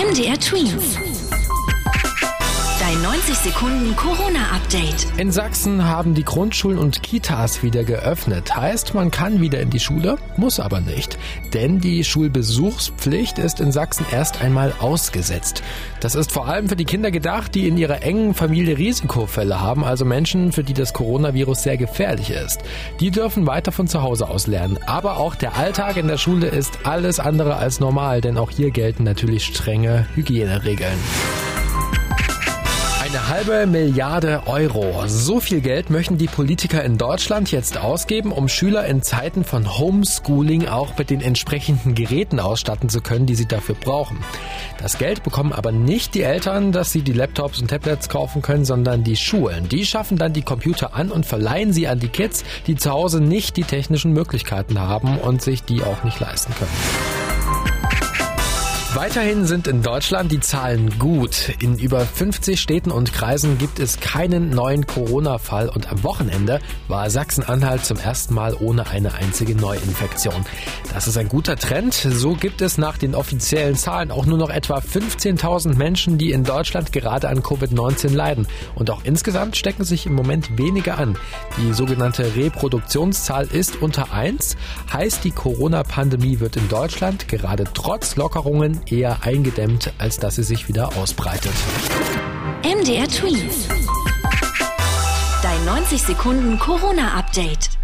MDR Twins. Dein 90 Sekunden Corona-Update. In Sachsen haben die Grundschulen und Kitas wieder geöffnet. Heißt, man kann wieder in die Schule, muss aber nicht. Denn die Schulbesuchspflicht ist in Sachsen erst einmal ausgesetzt. Das ist vor allem für die Kinder gedacht, die in ihrer engen Familie Risikofälle haben, also Menschen, für die das Coronavirus sehr gefährlich ist. Die dürfen weiter von zu Hause aus lernen. Aber auch der Alltag in der Schule ist alles andere als normal, denn auch hier gelten natürlich strenge Hygieneregeln. Eine halbe Milliarde Euro. So viel Geld möchten die Politiker in Deutschland jetzt ausgeben, um Schüler in Zeiten von Homeschooling auch mit den entsprechenden Geräten ausstatten zu können, die sie dafür brauchen. Das Geld bekommen aber nicht die Eltern, dass sie die Laptops und Tablets kaufen können, sondern die Schulen. Die schaffen dann die Computer an und verleihen sie an die Kids, die zu Hause nicht die technischen Möglichkeiten haben und sich die auch nicht leisten können. Weiterhin sind in Deutschland die Zahlen gut. In über 50 Städten und Kreisen gibt es keinen neuen Corona-Fall und am Wochenende war Sachsen-Anhalt zum ersten Mal ohne eine einzige Neuinfektion. Das ist ein guter Trend. So gibt es nach den offiziellen Zahlen auch nur noch etwa 15.000 Menschen, die in Deutschland gerade an Covid-19 leiden. Und auch insgesamt stecken sich im Moment weniger an. Die sogenannte Reproduktionszahl ist unter 1, heißt die Corona-Pandemie wird in Deutschland gerade trotz Lockerungen eher eingedämmt, als dass sie sich wieder ausbreitet. MDR Tweets. Dein 90 Sekunden Corona-Update.